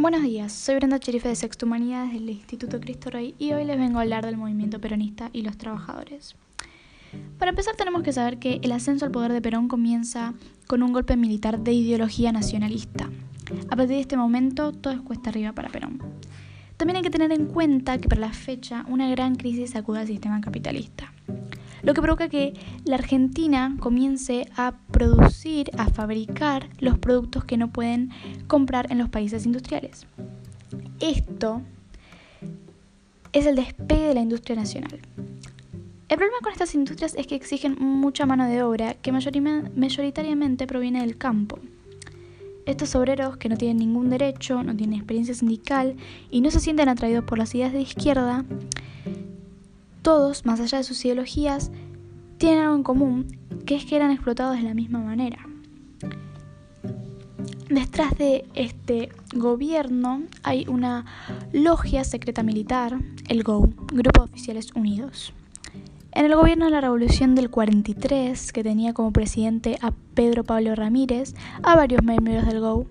Buenos días, soy Brenda Cherife de Sexto Humanidades del Instituto Cristo Rey y hoy les vengo a hablar del movimiento peronista y los trabajadores. Para empezar tenemos que saber que el ascenso al poder de Perón comienza con un golpe militar de ideología nacionalista. A partir de este momento todo es cuesta arriba para Perón. También hay que tener en cuenta que para la fecha una gran crisis sacude al sistema capitalista lo que provoca que la Argentina comience a producir, a fabricar los productos que no pueden comprar en los países industriales. Esto es el despegue de la industria nacional. El problema con estas industrias es que exigen mucha mano de obra que mayoritariamente proviene del campo. Estos obreros que no tienen ningún derecho, no tienen experiencia sindical y no se sienten atraídos por las ideas de izquierda, todos, más allá de sus ideologías, tienen algo en común, que es que eran explotados de la misma manera. Detrás de este gobierno hay una logia secreta militar, el GO, Grupo de Oficiales Unidos. En el gobierno de la Revolución del 43, que tenía como presidente a Pedro Pablo Ramírez, a varios miembros del GO,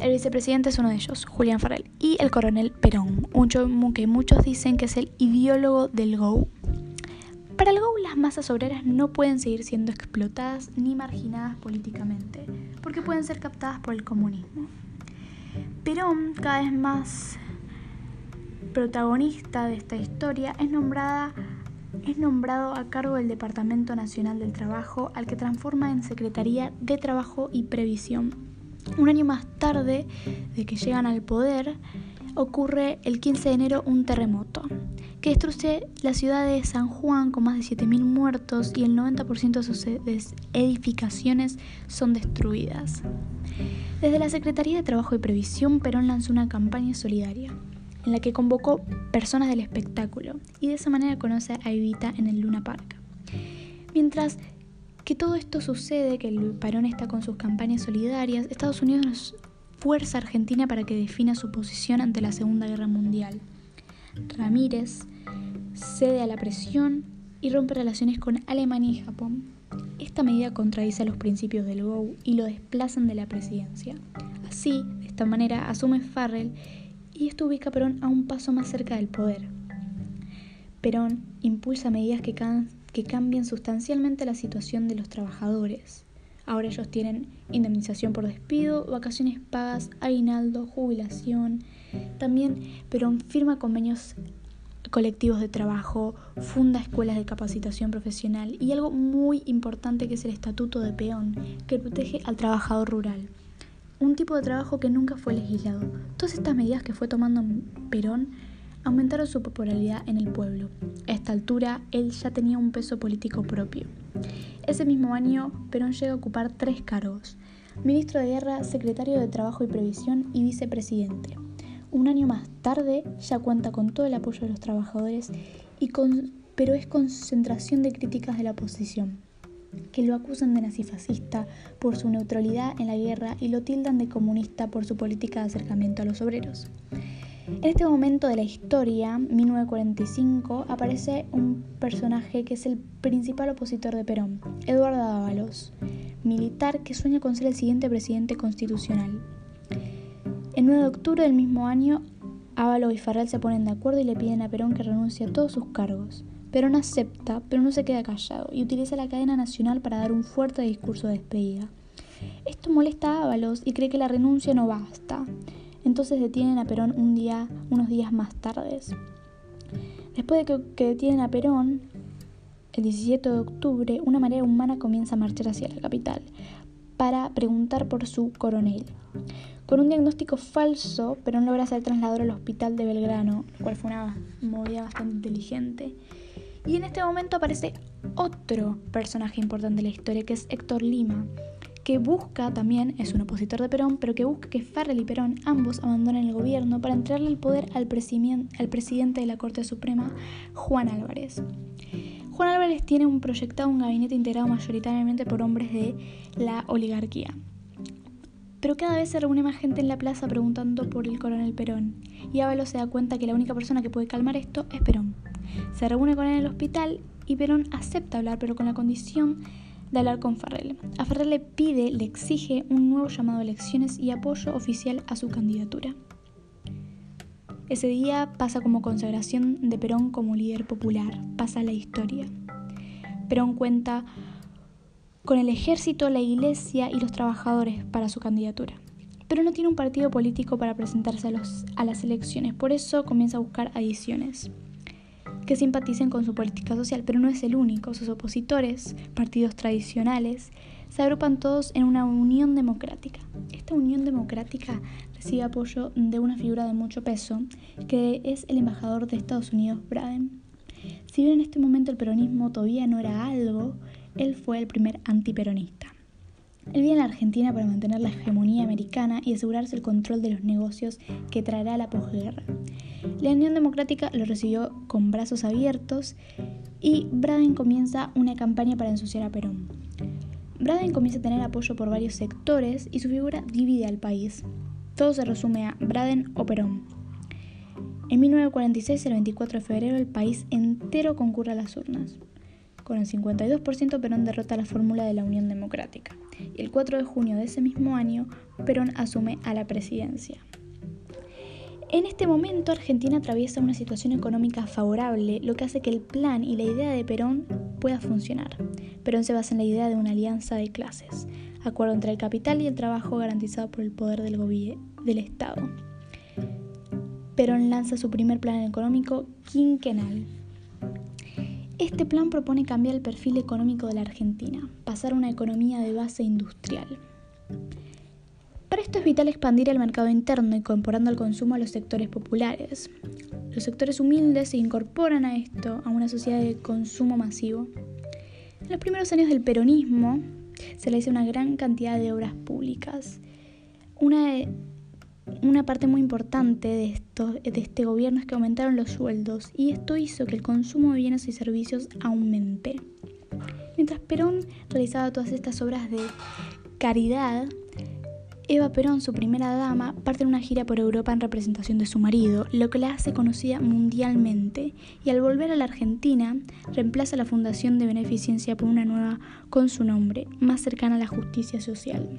el vicepresidente es uno de ellos, Julián Farrell, y el coronel Perón, un que muchos dicen que es el ideólogo del GO. Para el GO las masas obreras no pueden seguir siendo explotadas ni marginadas políticamente, porque pueden ser captadas por el comunismo. Perón, cada vez más protagonista de esta historia, es nombrada es nombrado a cargo del Departamento Nacional del Trabajo, al que transforma en Secretaría de Trabajo y Previsión. Un año más tarde de que llegan al poder, ocurre el 15 de enero un terremoto que destruye la ciudad de San Juan con más de 7.000 muertos y el 90% de sus edificaciones son destruidas. Desde la Secretaría de Trabajo y Previsión, Perón lanzó una campaña solidaria en la que convocó personas del espectáculo y de esa manera conoce a Evita en el Luna Park. Mientras que todo esto sucede, que el Perón está con sus campañas solidarias, Estados Unidos fuerza a Argentina para que defina su posición ante la Segunda Guerra Mundial. Ramírez cede a la presión y rompe relaciones con Alemania y Japón. Esta medida contradice los principios del GO y lo desplazan de la presidencia. Así, de esta manera, asume Farrell y esto ubica a Perón a un paso más cerca del poder. Perón impulsa medidas que, que cambian sustancialmente la situación de los trabajadores. Ahora ellos tienen indemnización por despido, vacaciones pagas, aguinaldo, jubilación. También Perón firma convenios colectivos de trabajo, funda escuelas de capacitación profesional y algo muy importante que es el Estatuto de Peón, que protege al trabajador rural. Un tipo de trabajo que nunca fue legislado. Todas estas medidas que fue tomando Perón aumentaron su popularidad en el pueblo. A esta altura, él ya tenía un peso político propio. Ese mismo año, Perón llega a ocupar tres cargos. Ministro de Guerra, Secretario de Trabajo y Previsión y Vicepresidente. Un año más tarde ya cuenta con todo el apoyo de los trabajadores, y pero es concentración de críticas de la oposición, que lo acusan de nazifascista por su neutralidad en la guerra y lo tildan de comunista por su política de acercamiento a los obreros. En este momento de la historia, 1945, aparece un personaje que es el principal opositor de Perón, Eduardo Ábalos, militar que sueña con ser el siguiente presidente constitucional. El 9 de octubre del mismo año, Ávalo y Farrell se ponen de acuerdo y le piden a Perón que renuncie a todos sus cargos. Perón acepta, pero no se queda callado y utiliza la cadena nacional para dar un fuerte discurso de despedida. Esto molesta a Ábalos y cree que la renuncia no basta. Entonces detienen a Perón un día, unos días más tarde. Después de que, detienen a Perón, el 17 de octubre, una marea humana comienza a marchar hacia la capital para preguntar por su coronel. Con un diagnóstico falso, Perón logra ser trasladado al hospital de Belgrano, lo cual fue una movida bastante inteligente. Y en este momento aparece otro personaje importante de la historia, que es Héctor Lima, que busca también, es un opositor de Perón, pero que busca que Farrell y Perón ambos abandonen el gobierno para entregarle el poder al, presidente de la Corte Suprema, Juan Álvarez. Juan Álvarez tiene un proyectado un gabinete integrado mayoritariamente por hombres de la oligarquía. Pero cada vez se reúne más gente en la plaza preguntando por el coronel Perón, y Ábalos se da cuenta que la única persona que puede calmar esto es Perón. Se reúne con él en el hospital y Perón acepta hablar, pero con la condición de hablar con Farrell. A Farrell le pide, le exige un nuevo llamado a elecciones y apoyo oficial a su candidatura. Ese día pasa como consagración de Perón como líder popular, pasa la historia. Perón cuenta con el ejército, la iglesia y los trabajadores para su candidatura. Pero no tiene un partido político para presentarse a, las elecciones, por eso comienza a buscar adiciones que simpaticen con su política social, pero no es el único. Sus opositores, partidos tradicionales, se agrupan todos en una unión democrática. Esta unión democrática recibe apoyo de una figura de mucho peso, que es el embajador de Estados Unidos, Braden. Si bien en este momento el peronismo todavía no era algo, él fue el primer antiperonista. Él viene a la Argentina para mantener la hegemonía americana y asegurarse el control de los negocios que traerá la posguerra. La Unión Democrática lo recibió con brazos abiertos y Braden comienza una campaña para ensuciar a Perón. Braden comienza a tener apoyo por varios sectores y su figura divide al país. Todo se resume a Braden o Perón. En 1946, el 24 de febrero, el país entero concurre a las urnas. Con el 52% Perón derrota la fórmula de la Unión Democrática. Y el 4 de junio de ese mismo año, Perón asume a la presidencia. En este momento Argentina atraviesa una situación económica favorable, lo que hace que el plan y la idea de Perón pueda funcionar. Perón se basa en la idea de una alianza de clases, acuerdo entre el capital y el trabajo garantizado por el poder del, del Estado. Perón lanza su primer plan económico quinquenal, este plan propone cambiar el perfil económico de la Argentina, pasar a una economía de base industrial. Para esto es vital expandir el mercado interno, incorporando al consumo a los sectores populares. Los sectores humildes se incorporan a esto, a una sociedad de consumo masivo. En los primeros años del peronismo se le hizo una gran cantidad de obras públicas. Una de una parte muy importante de, de este gobierno es que aumentaron los sueldos y esto hizo que el consumo de bienes y servicios aumente. Mientras Perón realizaba todas estas obras de caridad, Eva Perón, su primera dama, parte en una gira por Europa en representación de su marido, lo que la hace conocida mundialmente, y al volver a la Argentina, reemplaza la Fundación de Beneficencia por una nueva con su nombre, más cercana a la justicia social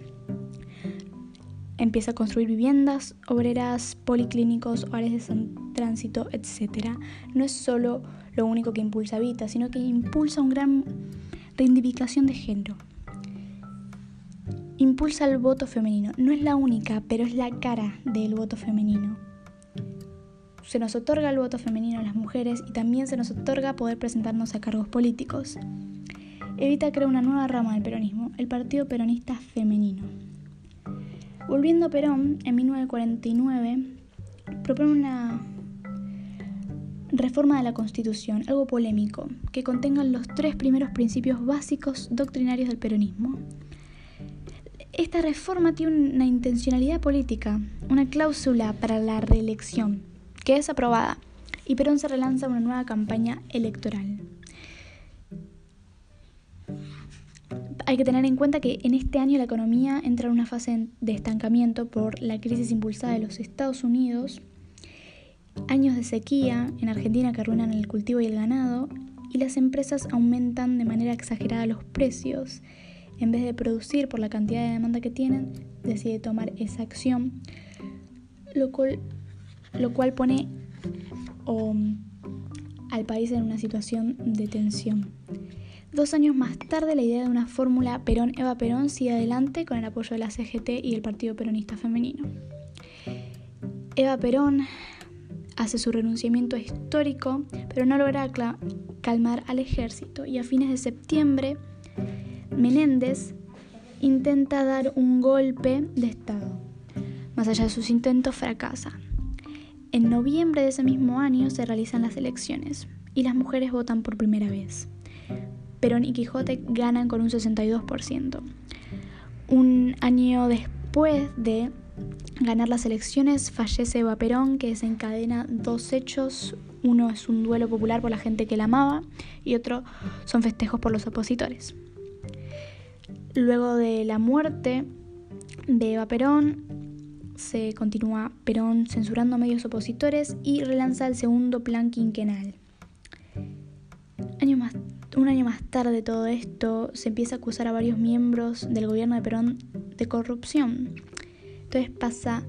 empieza a construir viviendas, obreras, policlínicos, hogares de tránsito, etc. No es solo lo único que impulsa Vita, sino que impulsa una gran reivindicación de género. Impulsa el voto femenino. No es la única, pero es la cara del voto femenino. Se nos otorga el voto femenino a las mujeres y también se nos otorga poder presentarnos a cargos políticos. Evita crea una nueva rama del peronismo, el Partido Peronista Femenino. Volviendo a Perón, en 1949 propone una reforma de la Constitución, algo polémico, que contenga los tres primeros principios básicos doctrinarios del peronismo. Esta reforma tiene una intencionalidad política, una cláusula para la reelección, que es aprobada, y Perón se relanza una nueva campaña electoral. Hay que tener en cuenta que en este año la economía entra en una fase de estancamiento por la crisis impulsada de los Estados Unidos, años de sequía en Argentina que arruinan el cultivo y el ganado, y las empresas aumentan de manera exagerada los precios. En vez de producir por la cantidad de demanda que tienen, decide tomar esa acción, lo cual, lo cual pone al país en una situación de tensión. Dos años más tarde, la idea de una fórmula Perón-Eva Perón sigue adelante con el apoyo de la CGT y el Partido Peronista Femenino. Eva Perón hace su renunciamiento histórico, pero no logra calmar al ejército y a fines de septiembre Menéndez intenta dar un golpe de Estado. Más allá de sus intentos, fracasa. En noviembre de ese mismo año se realizan las elecciones y las mujeres votan por primera vez. Perón y Quijote ganan con un 62%. Un año después de ganar las elecciones fallece Eva Perón, que desencadena dos hechos. Uno es un duelo popular por la gente que la amaba y otro son festejos por los opositores. Luego de la muerte de Eva Perón, se continúa Perón censurando medios opositores y relanza el segundo plan quinquenal. Años más un año más tarde de todo esto, se empieza a acusar a varios miembros del gobierno de Perón de corrupción. Entonces pasa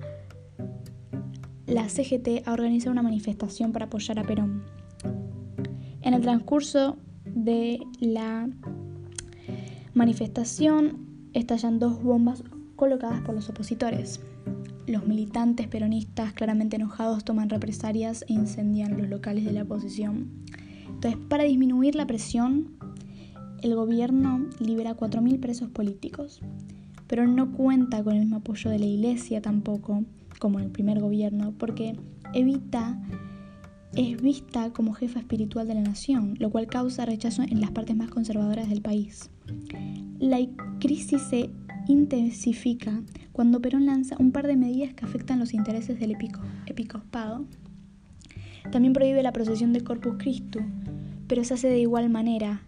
la CGT a organizar una manifestación para apoyar a Perón. En el transcurso de la manifestación estallan dos bombas colocadas por los opositores. Los militantes peronistas, claramente enojados, toman represalias e incendian los locales de la oposición. Entonces, para disminuir la presión, el gobierno libera 4.000 presos políticos, pero no cuenta con el mismo apoyo de la iglesia tampoco, como en el primer gobierno, porque Evita es vista como jefa espiritual de la nación, lo cual causa rechazo en las partes más conservadoras del país. La crisis se intensifica cuando Perón lanza un par de medidas que afectan los intereses del episcopado. También prohíbe la procesión de Corpus Christi, pero se hace de igual manera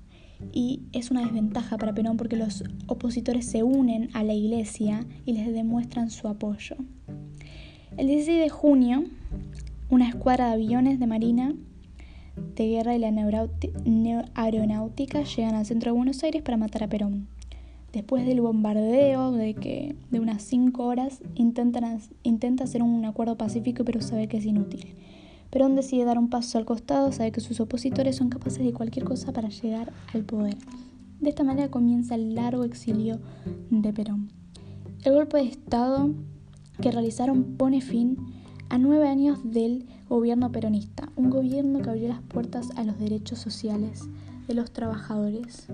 y es una desventaja para Perón porque los opositores se unen a la iglesia y les demuestran su apoyo. El 16 de junio, una escuadra de aviones de marina de guerra y la aeronáutica llegan al centro de Buenos Aires para matar a Perón. Después del bombardeo de, que, de unas 5 horas, intentan, intenta hacer un acuerdo pacífico, pero sabe que es inútil. Perón decide dar un paso al costado, sabe que sus opositores son capaces de cualquier cosa para llegar al poder. De esta manera comienza el largo exilio de Perón. El golpe de Estado que realizaron pone fin a nueve años del gobierno peronista, un gobierno que abrió las puertas a los derechos sociales de los trabajadores.